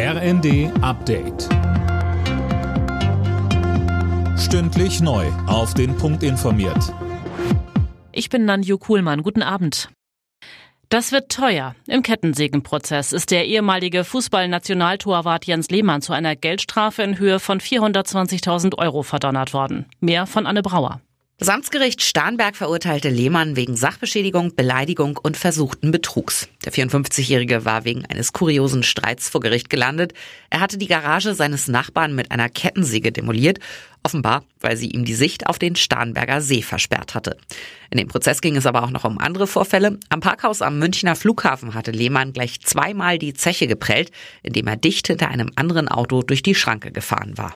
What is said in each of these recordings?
RND Update. Stündlich neu. Auf den Punkt informiert. Ich bin Nanju Kuhlmann. Guten Abend. Das wird teuer. Im Kettensägenprozess ist der ehemalige Fußballnationaltorwart Jens Lehmann zu einer Geldstrafe in Höhe von 420.000 Euro verdonnert worden. Mehr von Anne Brauer. Das Amtsgericht Starnberg verurteilte Lehmann wegen Sachbeschädigung, Beleidigung und versuchten Betrugs. Der 54-Jährige war wegen eines kuriosen Streits vor Gericht gelandet. Er hatte die Garage seines Nachbarn mit einer Kettensäge demoliert, offenbar, weil sie ihm die Sicht auf den Starnberger See versperrt hatte. In dem Prozess ging es aber auch noch um andere Vorfälle. Am Parkhaus am Münchner Flughafen hatte Lehmann gleich zweimal die Zeche geprellt, indem er dicht hinter einem anderen Auto durch die Schranke gefahren war.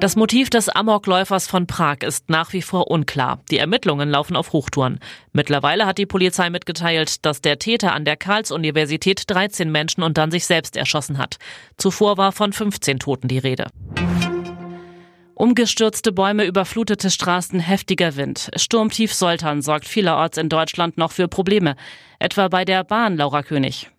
Das Motiv des Amokläufers von Prag ist nach wie vor unklar. Die Ermittlungen laufen auf Hochtouren. Mittlerweile hat die Polizei mitgeteilt, dass der Täter an der Karls-Universität 13 Menschen und dann sich selbst erschossen hat. Zuvor war von 15 Toten die Rede. Umgestürzte Bäume, überflutete Straßen, heftiger Wind. Sturmtief Soltan sorgt vielerorts in Deutschland noch für Probleme. Etwa bei der Bahn, Laura König.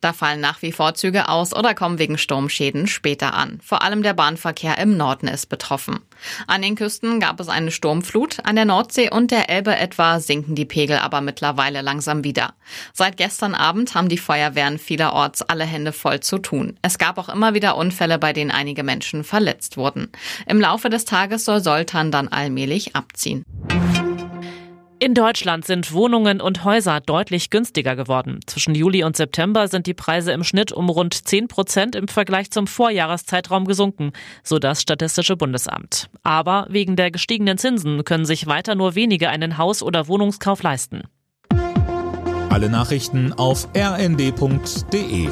Da fallen nach wie vor Züge aus oder kommen wegen Sturmschäden später an. Vor allem der Bahnverkehr im Norden ist betroffen. An den Küsten gab es eine Sturmflut, an der Nordsee und der Elbe etwa sinken die Pegel aber mittlerweile langsam wieder. Seit gestern Abend haben die Feuerwehren vielerorts alle Hände voll zu tun. Es gab auch immer wieder Unfälle, bei denen einige Menschen verletzt wurden. Im Laufe des Tages soll Soltan dann allmählich abziehen. In Deutschland sind Wohnungen und Häuser deutlich günstiger geworden. Zwischen Juli und September sind die Preise im Schnitt um rund 10 Prozent im Vergleich zum Vorjahreszeitraum gesunken, so das Statistische Bundesamt. Aber wegen der gestiegenen Zinsen können sich weiter nur wenige einen Haus- oder Wohnungskauf leisten. Alle Nachrichten auf rnd.de